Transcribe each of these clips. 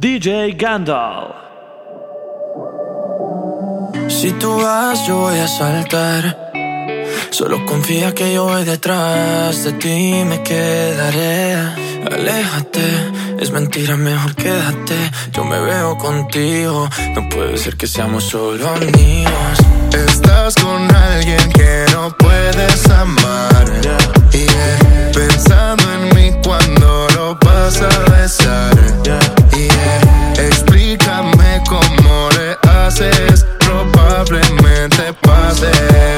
DJ Gandalf. Si tú vas, yo voy a saltar. Solo confía que yo voy detrás de ti, me quedaré. Aléjate, es mentira, mejor quédate. Yo me veo contigo, no puede ser que seamos solo amigos. Estás con alguien que no puedes amar. Yeah. Pensando en mí cuando lo vas a besar. Yeah. Yeah.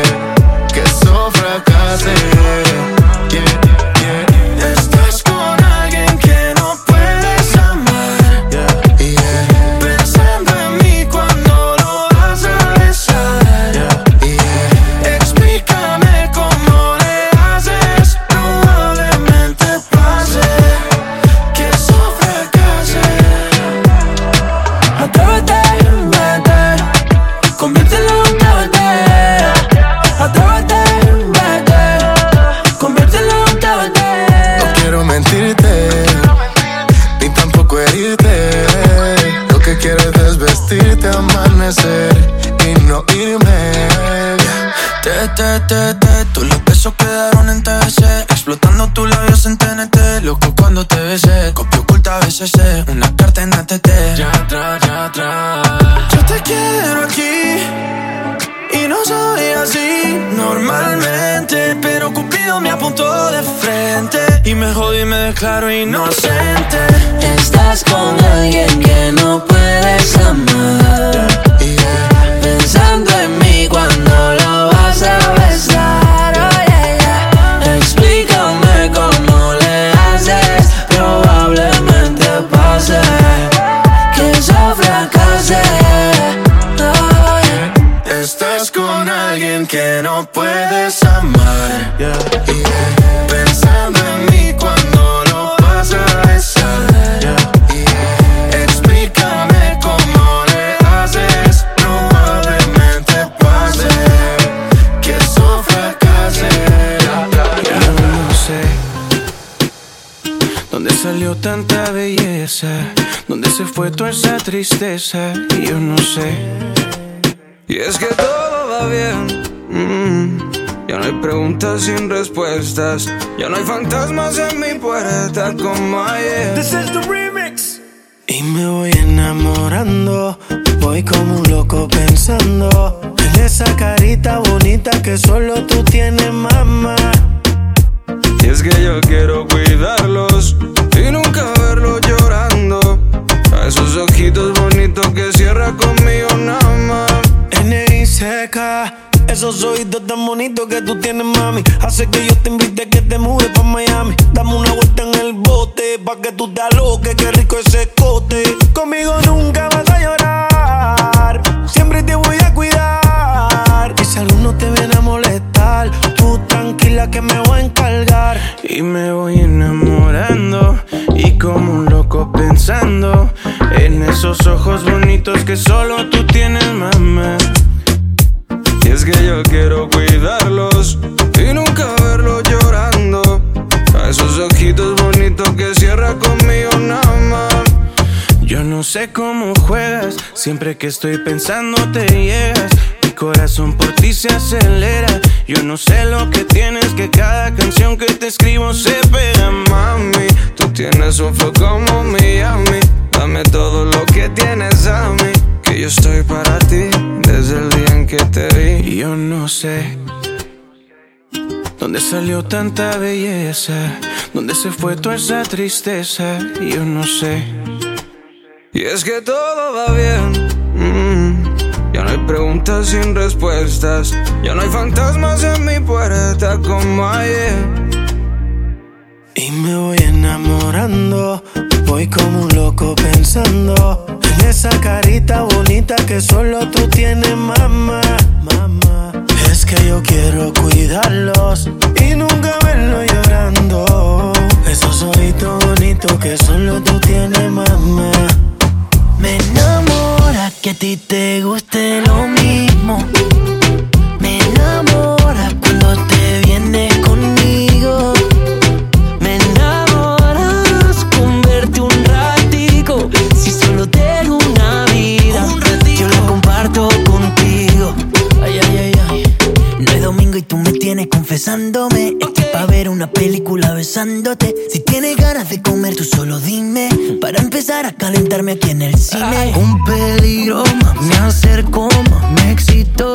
Declaro inocente ¿Dónde se fue toda esa tristeza? Y yo no sé. Y es que todo va bien. mm. Ya no hay preguntas sin respuestas. Ya no hay fantasmas en mi puerta como ayer. This is the remix. Y me voy enamorando. Voy como un loco pensando en esa carita bonita que solo tú tienes, mamá. Y es que yo quiero cuidarlos y nunca verlos llorando. Esos ojitos bonitos que cierra conmigo nada más. N.I. seca. Esos ojitos tan bonitos que tú tienes, mami. Hace que yo te invite a que te mudes pa' Miami. Dame una vuelta en el bote pa' que tú te aloques. Qué rico ese cote. Conmigo nunca vas a llorar. Siempre te voy a cuidar. Y si alguno te viene a molestar, tú tranquila que me voy a encargar. Y me voy enamorando. Y como un loco pensando en esos ojos bonitos que solo tú tienes, mamá. Y es que yo quiero cuidarlos y nunca verlos llorando. A esos ojitos bonitos que cierra conmigo nada más. Yo no sé cómo juegas, siempre que estoy pensando te llegas. Mi corazón por ti se acelera. Yo no sé lo que tienes, que cada canción que te escribo se pega, mami. Tú tienes un flow como Miami. Dame todo lo que tienes a mí. Que yo estoy para ti desde el día en que te vi. Y yo no sé. ¿Dónde salió tanta belleza? ¿Dónde se fue toda esa tristeza? Y yo no sé. Y es que todo va bien. mm. Ya no hay preguntas sin respuestas. Ya no hay fantasmas en mi puerta como ayer. Y me voy enamorando. Voy como un loco pensando en esa carita bonita que solo tú tienes, mamá. Mamá. Es que yo quiero cuidarlos y nunca verlos llorando. Esos ojitos bonitos que solo tú tienes, mamá. Me enamora que a ti te guste lo mismo. tienes confesándome. Okay. Pa' ver una película besándote. Si tienes ganas de comer, tú solo dime. Para empezar a calentarme aquí en el cine. Ay. Un peligro, me acerco, me excito.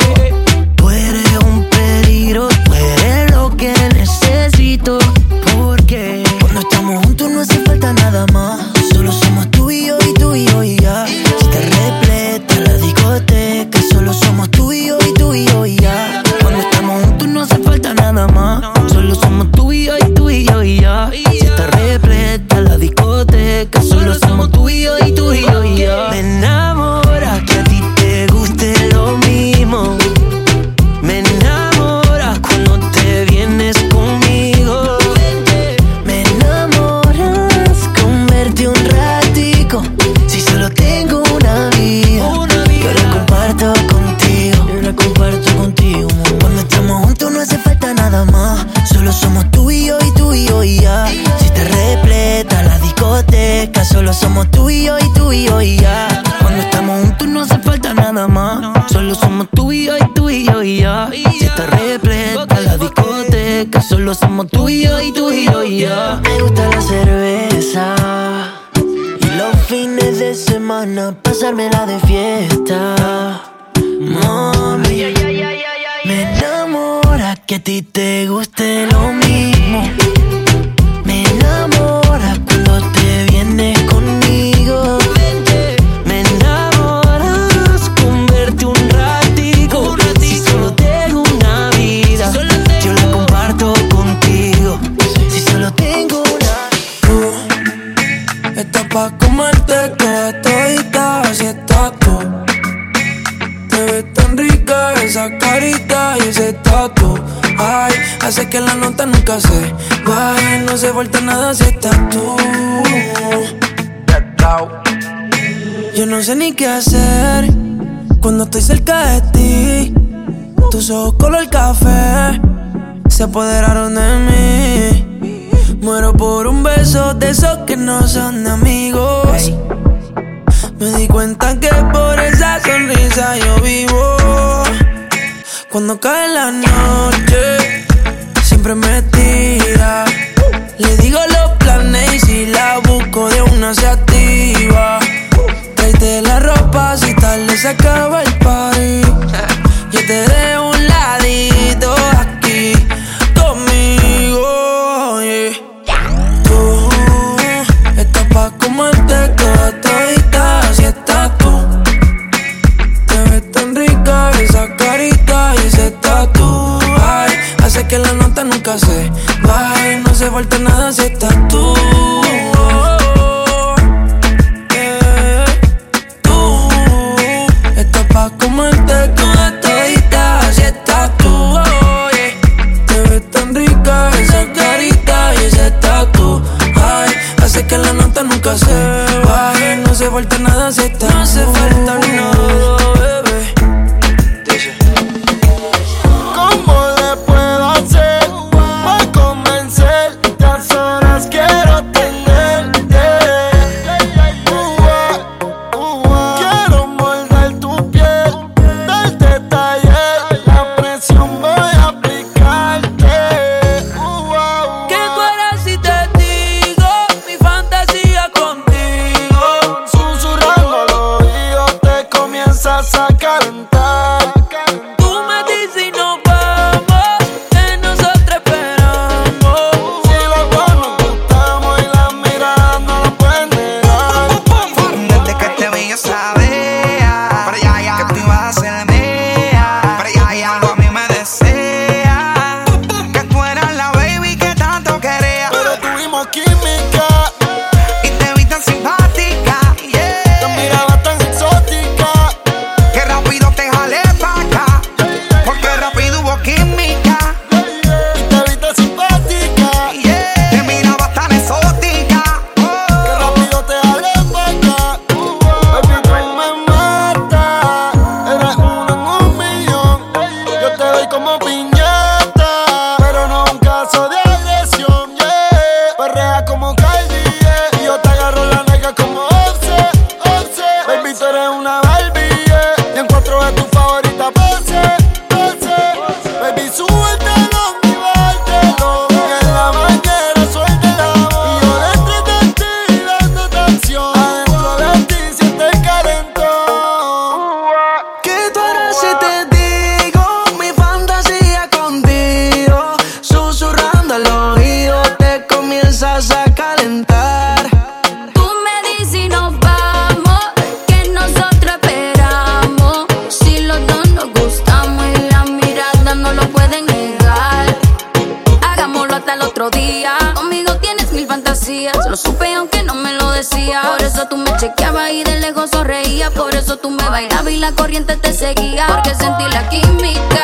Tú eres un peligro, tú eres lo que necesito. Porque pues cuando estamos juntos no hace falta nada más. Solo somos tú y yo y tú y yo y ya. Está repleta la discoteca. Solo somos tú y yo y tú y yo y ya. somos tú y yo y tú y yo y yo. Si está repleta la discoteca, solo somos tú y yo y tú y yo y yo. Ven a Barbie. Yeah. Y en cuatro. siguiente te seguía porque sentí la química.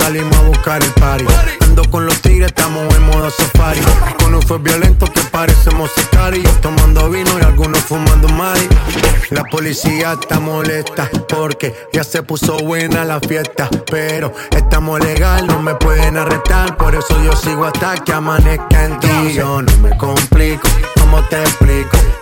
Salimos a buscar el party. Ando con los tigres, estamos en modo safari. Con un fue violento que parecemos sicarios. Tomando vino y algunos fumando mari. La policía está molesta porque ya se puso buena la fiesta. Pero estamos legal, no me pueden arrestar. Por eso yo sigo hasta que amanezca en ti. Yo no me complico, ¿cómo te explico?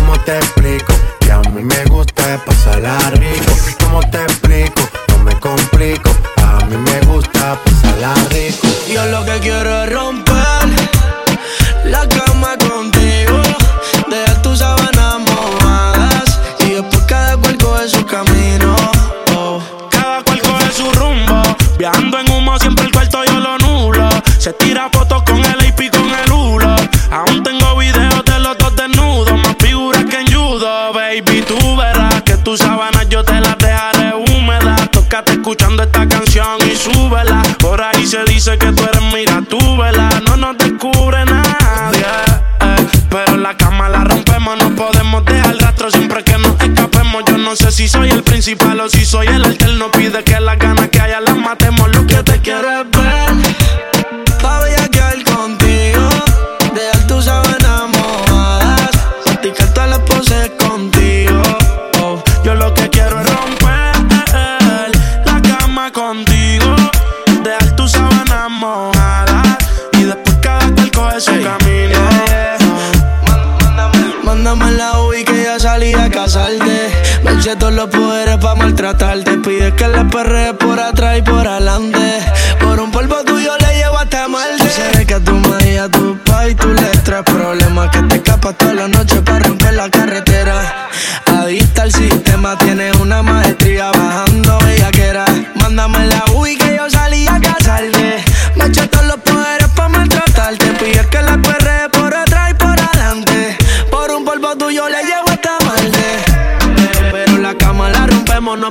¿Cómo te explico? Que a mí me gusta pasarla rico. ¿Cómo te explico? No me complico. A mí me gusta pasarla rico. Yo lo que quiero es romper la cama contigo. Dejar tus sábanas mojadas y después cada cual coge su camino. Oh. Cada cual coge su rumbo. Viajando en humo, siempre el cuarto yo lo nulo. Se tira fotos Todos los poderes para maltratarte. Pides que le perre por atrás y por adelante. Por un polvo tuyo le llevo hasta mal. Tú sabes que a tu madre y a tu pai tú le traes problemas que te escapas toda la noche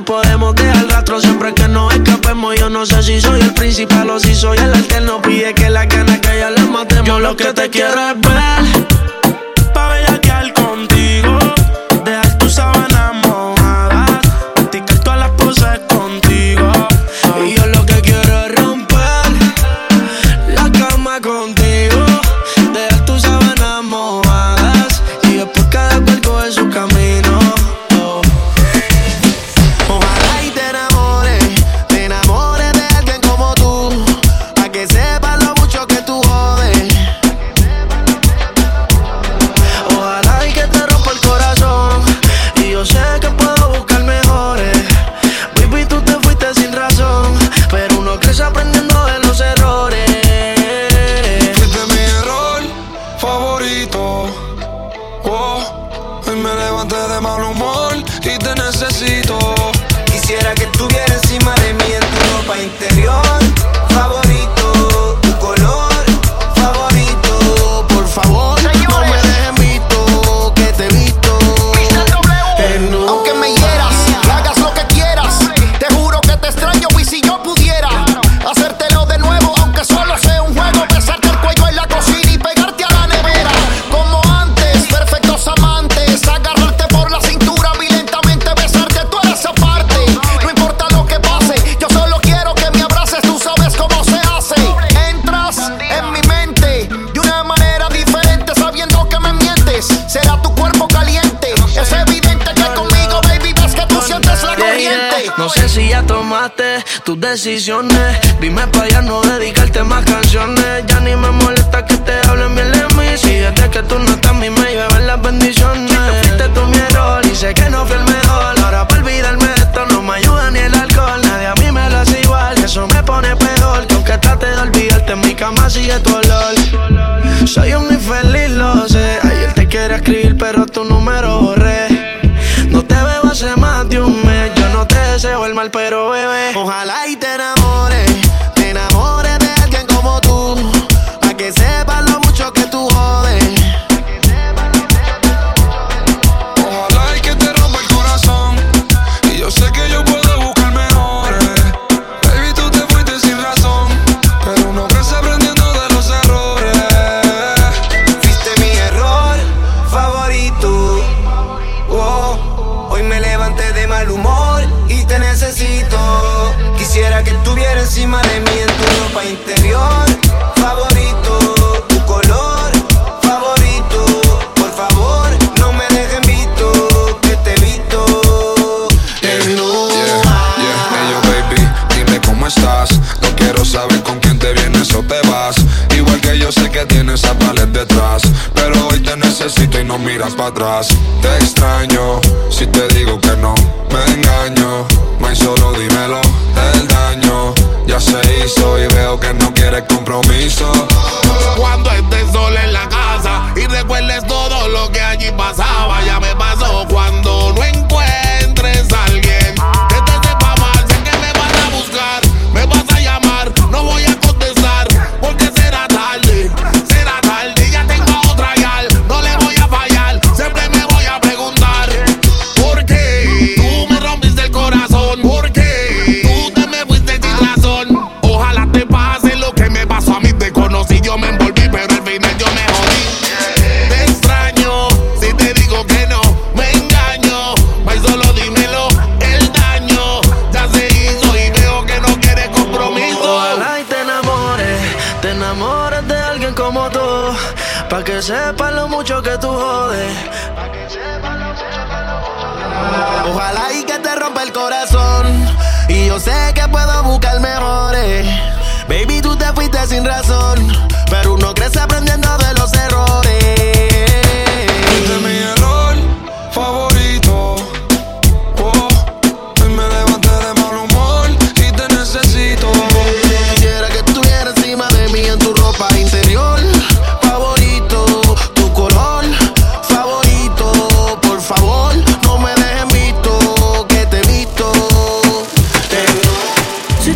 podemos dejar rastro siempre que nos escapemos. Yo no sé si soy el principal o si soy el alterno. Pide que la gana que ya la matemos. Yo lo que te quiero es ver para atrás. Te extraño,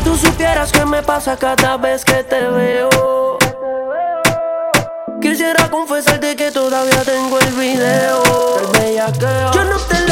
tú supieras qué me pasa cada vez que te veo. Quisiera confesarte que todavía tengo el video. Yo no te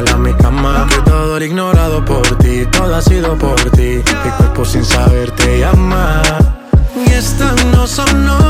regala mi cama. Que todo era ignorado por ti, todo ha sido por ti. Mi cuerpo sin saber te llama. Y estas no son no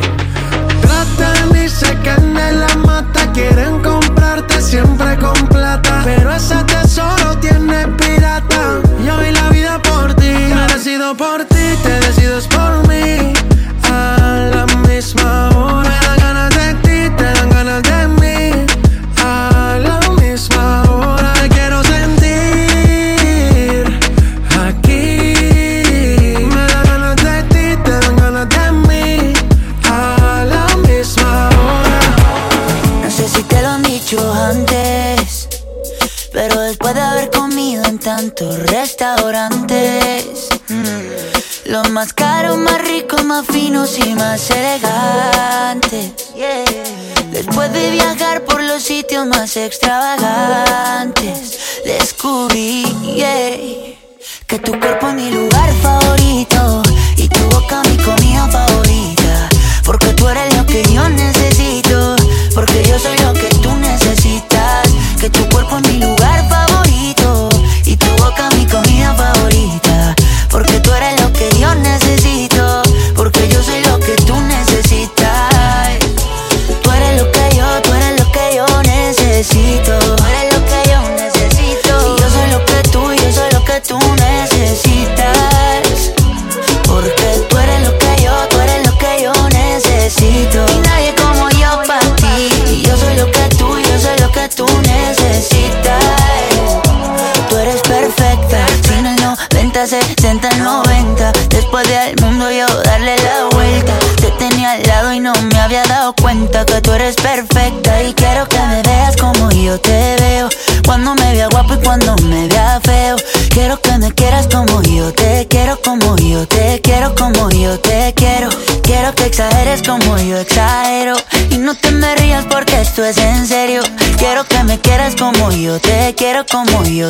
más finos y más elegantes. Después de viajar por los sitios más extravagantes.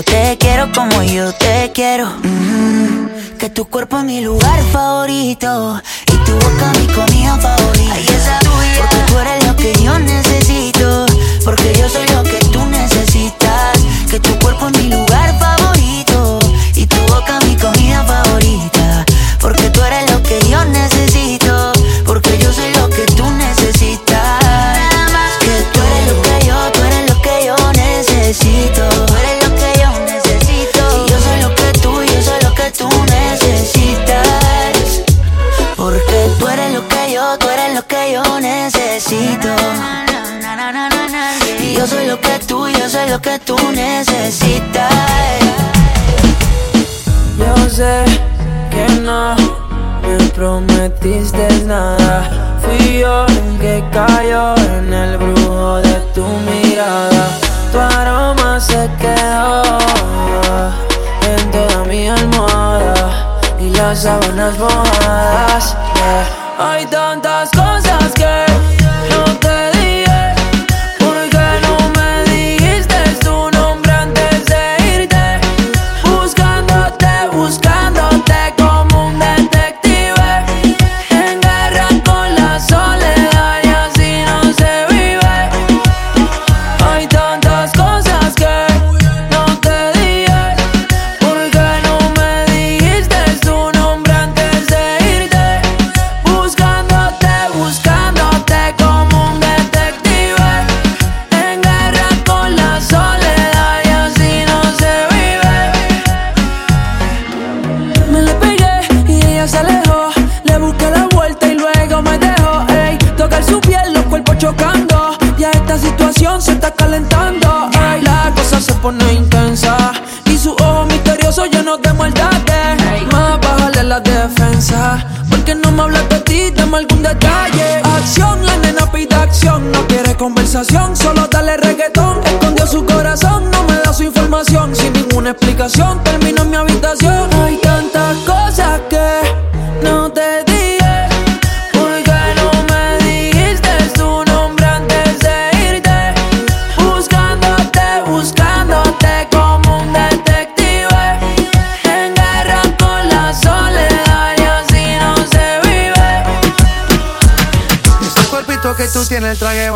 yo te quiero como yo te quiero. Mm, que tu cuerpo es mi lugar favorito y tu boca mi comida favorita. Ay, esa. Porque tú eres lo que yo necesito, porque yo soy lo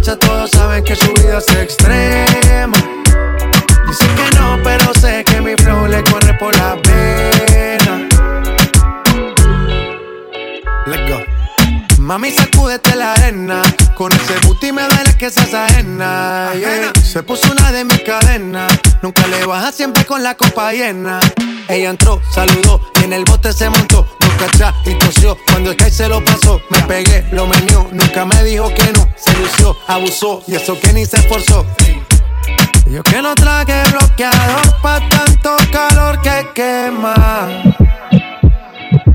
todos saben que su vida es extrema. Dicen que no, pero sé que mi flow le corre por la pena. Let's go. Mami, sacúdete la arena. Con ese booty me duele que seas ajena. Yeah. Se puso una de mis cadenas. Nunca le baja siempre con la copa llena. Ella entró, saludó y en el bote se montó. Boca atrás y tosió. Cuando el que se lo pasó, me pegué, lo menió. Nunca me dijo que no. Se lució, abusó y eso que ni se esforzó. Yo que no traje bloqueador pa' tanto calor que quema.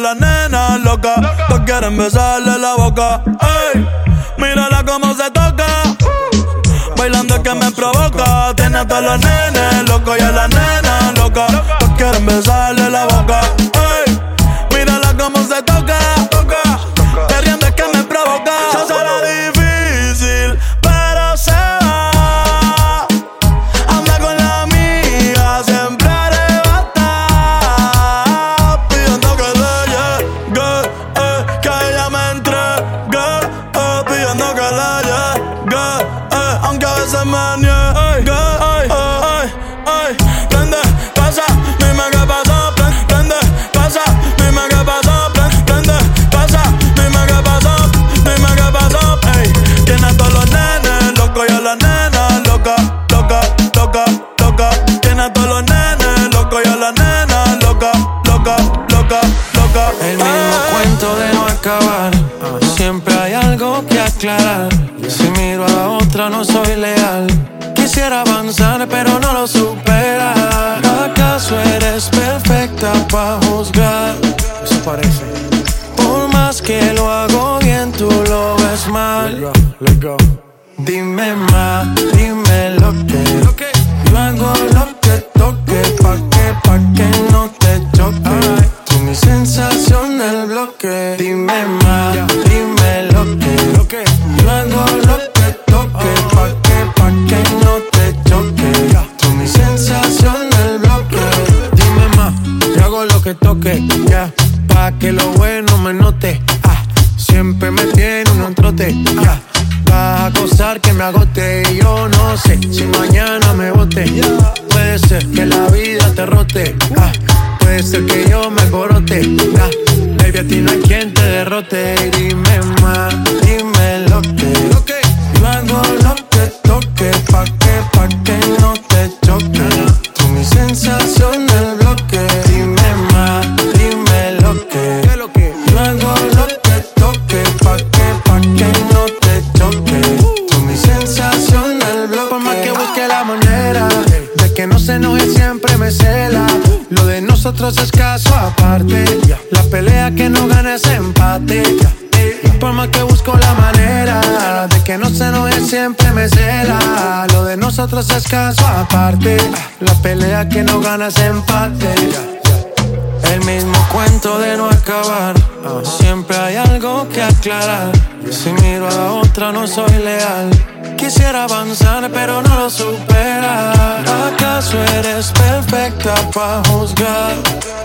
La nena loca. Todos quieren besarle la boca. Ey, mírala cómo se toca. Bailando que me provoca. Tiene a todos los nenes loco y a la nena nosotros es caso aparte. La pelea que no gana es empate. El mismo cuento de no acabar. Siempre hay algo que aclarar. Si miro a la otra, no soy leal. Quisiera avanzar, pero no lo supera. ¿Acaso eres perfecta para juzgar?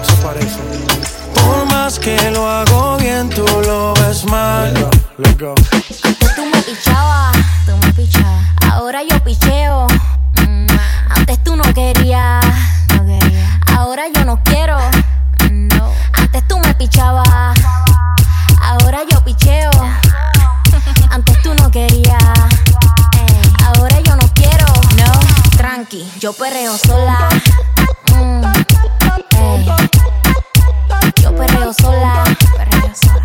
Eso parece. Por más que lo hago bien, tú lo ves mal. Tú me pichabas, tú me pichabas. Ahora yo picheo. Mm, antes tú no querías, quería. Ahora yo no quiero. No. Antes tú me pichabas. Ahora yo picheo. Antes tú no querías. Ahora yo no quiero. No, tranqui, yo perreo sola. Mm, yo perreo sola. Perreo sola.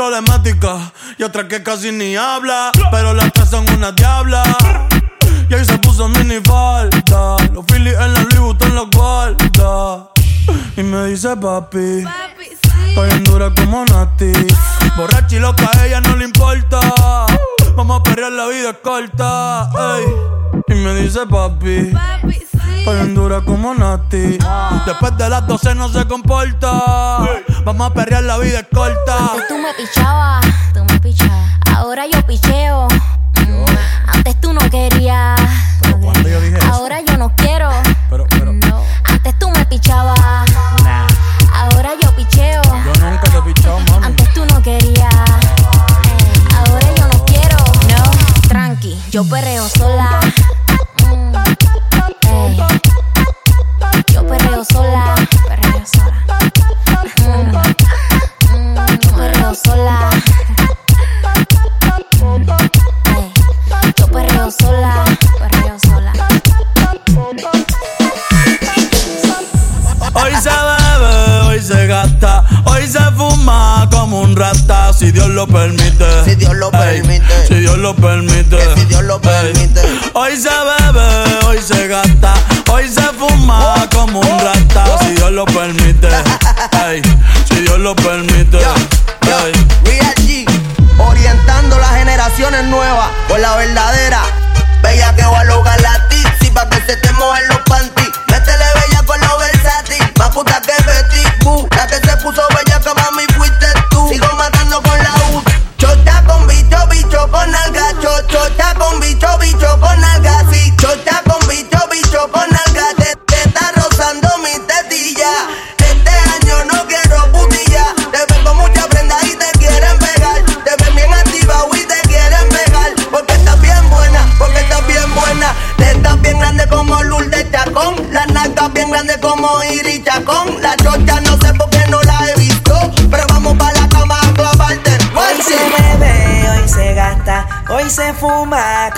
Problemática y otra que casi ni habla. Pero las tres son una diabla. Y ahí se puso mini falta. Los Phillies en la Louis Vuitton los guarda. Y me dice papi. Estoy bien dura como Nati. Borracha y loca, a ella no le importa. Vamos a perrear, la vida es corta. ey. Y me dice papi. Estoy bien dura como Nati. Después de las 12 no se comporta. Vamos a perrear, la vida es corta. Antes tú me pichabas, tú me pichabas. Ahora yo picheo. Mm, Antes tú no querías. ¿Cuándo yo dije eso? Ahora yo no quiero. Pero, pero, No. Antes tú me pichabas. nah. Ahora yo picheo. Yo nunca te he pichado, mami. Antes tú no querías. Ahora yo no quiero. No. Tranqui, yo perreo sola. Perreo sola. Perreo sola. Mm, mm, perreo sola. Yo perreo sola. Perreo sola. Hoy se bebe, hoy se gasta, hoy se fuma como un rata, si Dios lo permite. Si Dios lo Ey, permite. si Dios lo permite. Que si Dios lo Ey, permite. Hoy se bebe, hoy se gasta, lo permite. Ey, si Dios lo permite. Ey. Real G, orientando las generaciones nuevas por la verdadera. Bella que va a lograr la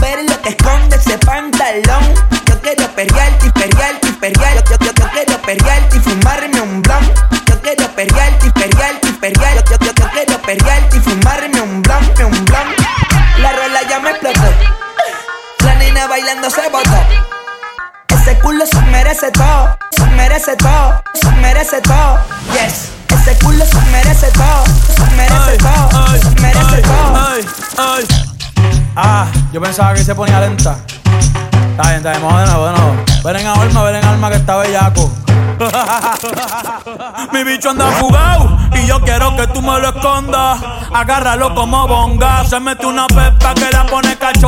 Ver lo que esconde ese pantalón. Yo quiero perrearte y perrearte y perrear. Yo, yo, yo, yo quiero perrearte y fumarme un blon. Yo quiero perrearte y perrearte y perrear. Yo, yo, yo, quiero perrearte y fumarme un blon, un blon. La rola ya me explotó. La nena bailando se botó. Ese culo se merece todo, se merece todo, se merece todo. Yes, ese culo se merece todo, se merece todo, se merece todo. Ah, yo pensaba que se ponía lenta. Está bien, está bien, vamos de. Ven en alma, ven en alma que está bellaco. Mi bicho anda fugado y yo quiero que tú me lo escondas. Agárralo como bonga. Se mete una pepa que la pone cachonda.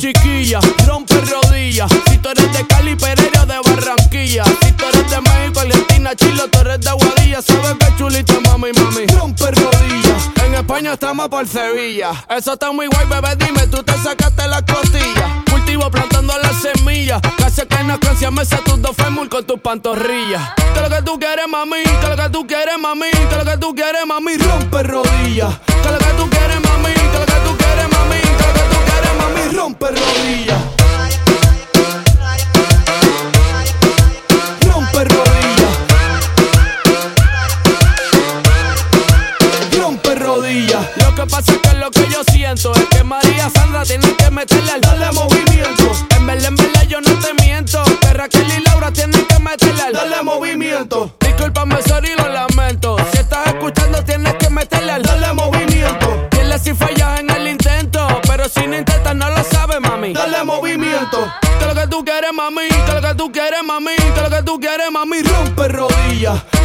Chiquilla, rompe rodillas. Si tú eres de Cali, Pereira de Barranquilla. Si tú eres de México, Argentina, Chile, tú eres de Guadilla. Sabes que chulita, mami, mami. Rompe rodillas. En España estamos por Sevilla. Eso está muy guay, bebé. Dime, tú te sacaste la costilla. Cultivo plantando las semillas. Casi que no canción me tus dos fémur con tus pantorrillas. Que lo que tú quieres, mami. Que lo que tú quieres, mami. Que lo que tú quieres, mami. Rompe rodillas. Que lo que tú quieres, mami. Que lo que tú mami rompe rodillas. Rompe rodillas. Rompe rodillas. Lo que pasa es que lo que yo siento es que María Sandra tiene que meterle al dale movimiento. En verdad, en verdad, yo no te miento. Que Raquel y Laura tienen que meterle al dale movimiento. Discúlpame, sorry, lo lamento. Si estás escuchando, tienes que meterle al dale movimiento. Dile si fallas en día.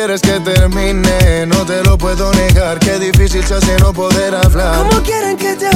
quieres que termine, no te lo puedo negar. Qué difícil se hace no poder hablar. ¿Cómo quieren que te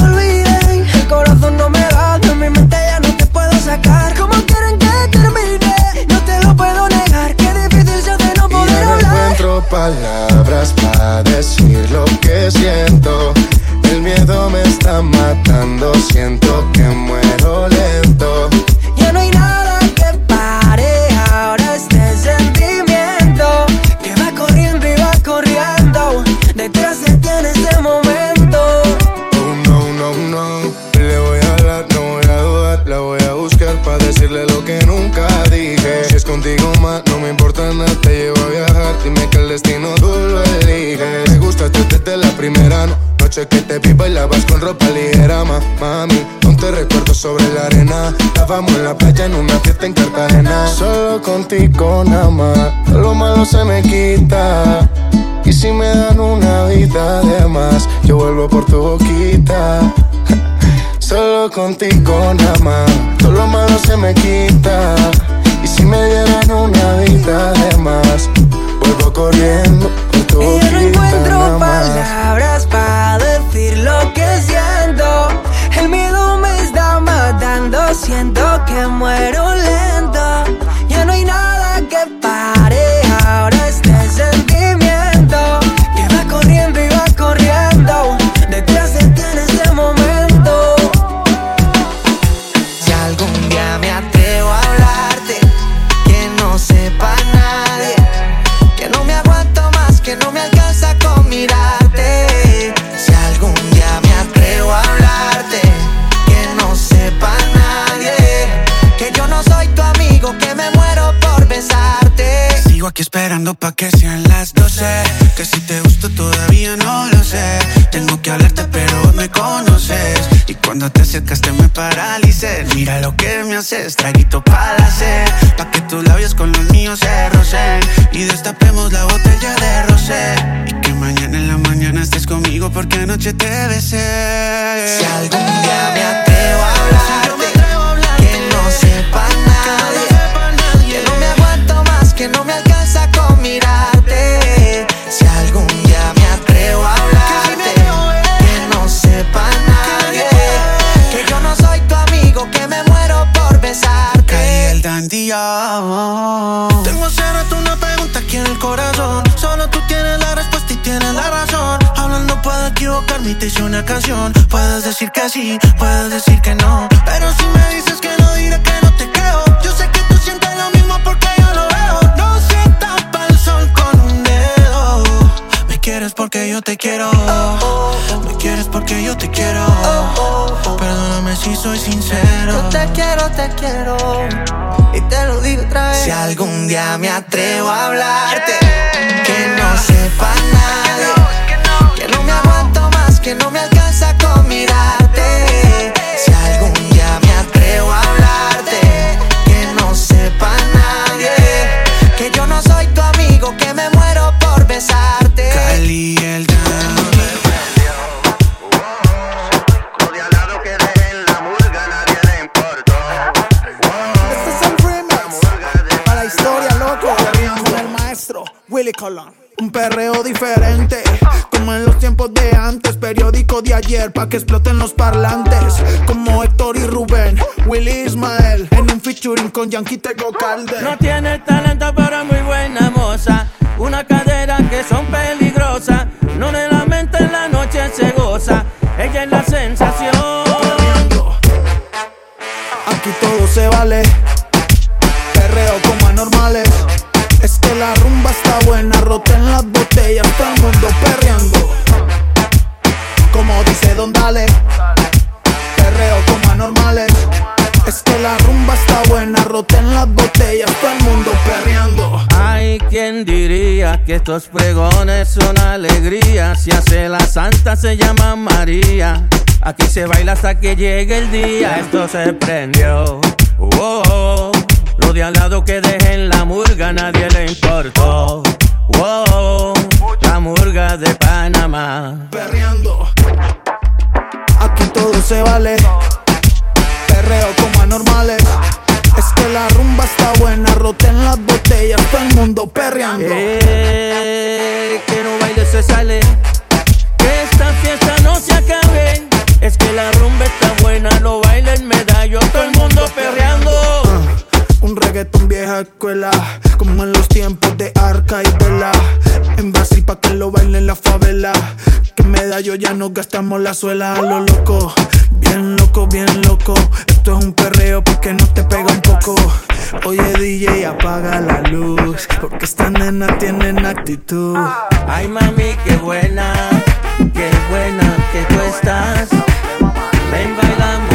contigo nada más. Lo malo se me quita. Y si me dan una vida de más, yo vuelvo por tu boquita. Solo contigo nada más. Todo lo malo se me quita. Y si me dieran una vida de más, vuelvo corriendo por tu y boquita. Yo no encuentro palabras para decir lo que siento. El miedo me está matando. Siento que muero pa' que exploten los parlantes. Como Héctor y Rubén, Willy Ismael, en un featuring con Yankee Tego Calde. No tiene talento, pero es muy buena moza. Una cadera que son peligrosas. No le la mente en la noche se goza. Ella es la sensación. Aquí todo se vale, que estos pregones son alegría? Si hace la santa se llama María. Aquí se baila hasta que llegue el día. Esto se prendió. Oh, oh. Lo de al lado que dejen la murga, nadie le importó. Oh, la murga de Panamá. Perreando. Aquí todo se vale. Perreo como anormales. Es que la rumba está buena, roten las botellas, todo el mundo perreando. Eh, que no baile se sale. Que esta fiesta no se acabe. Es que la rumba está buena, no bailen medallo, todo el mundo perreando. Un reggaetón vieja escuela, como en los tiempos de Arca y Vela. En Brasil pa' que lo bailen la favela. Que medallo ya no gastamos la suela a lo loco. Bien loco. Esto es un perreo porque no te pega un poco. Oye DJ, apaga la luz. Porque estas nenas tienen actitud. Ay mami, qué buena, qué buena que tú estás. Ven baila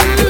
Yeah.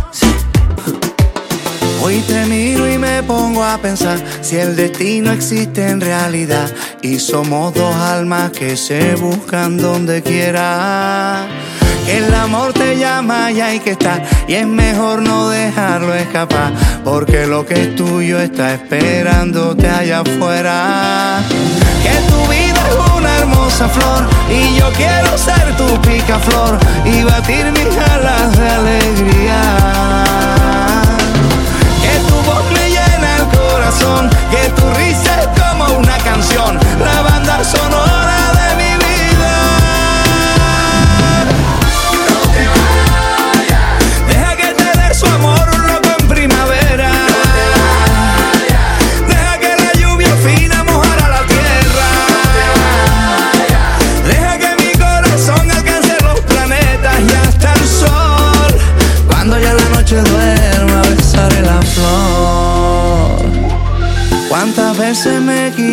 Hoy te miro y me pongo a pensar si el destino existe en realidad y somos dos almas que se buscan donde quiera. El amor te llama y hay que estar y es mejor no dejarlo escapar porque lo que es tuyo está esperándote allá afuera. Que tu vida es una hermosa flor y yo quiero ser tu picaflor y batir mis alas de alegría. Tu voz me llena el corazón, que tu risa es como una canción, la banda sonora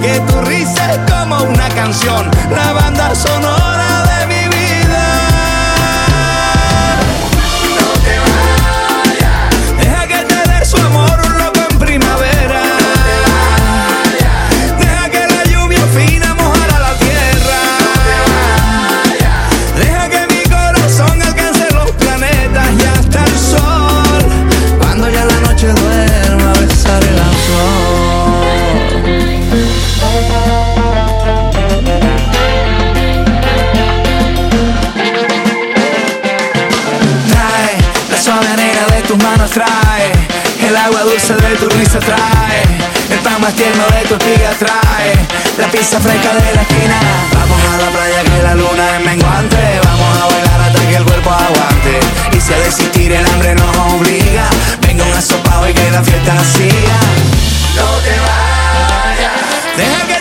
Que tu risa es como una canción, la banda sonora tus manos, trae el agua dulce de tu risa, trae el pan más tierno de tu espiga, trae la pizza fresca de la esquina. Vamos a la playa que la luna es menguante, vamos a bailar hasta que el cuerpo aguante. Y si a desistir el hambre nos obliga, venga un asopado y que la fiesta siga. No te vayas, deja que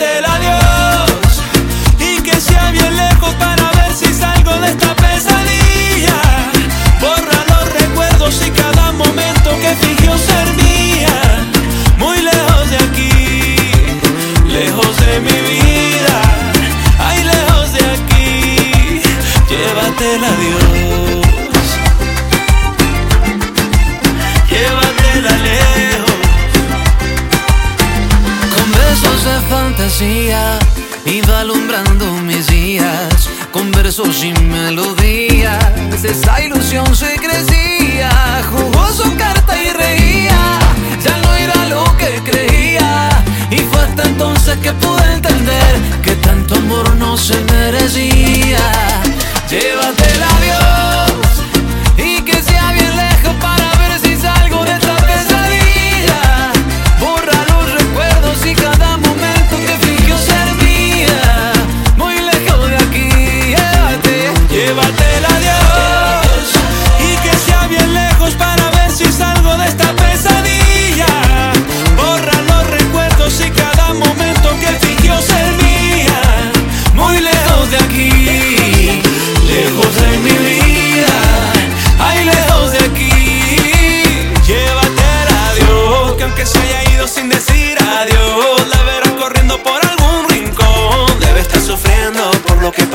Llévatela, Dios. Y que sea bien lejos para ver si salgo de esta pesadilla. Borra los recuerdos y cada momento que fingió ser mía. Muy lejos de aquí, lejos de mi vida. Ay, lejos de aquí, llévatela, Dios. Besos de fantasía iba alumbrando mis días con versos y melodías. Esa ilusión se crecía, jugó su carta y reía. Ya no era lo que creía. Y fue hasta entonces que pude entender que tanto amor no se merecía. Llévatela,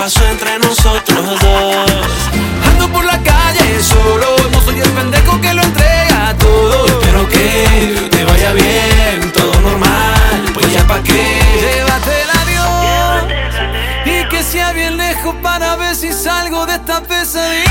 pasó entre nosotros dos. Ando por la calle solo, no soy el pendejo que lo entrega todo. Espero que te vaya bien, todo normal, pues ya pa' qué. Llévatela, Dios. Y que sea bien lejos para ver si salgo de esta pesadilla.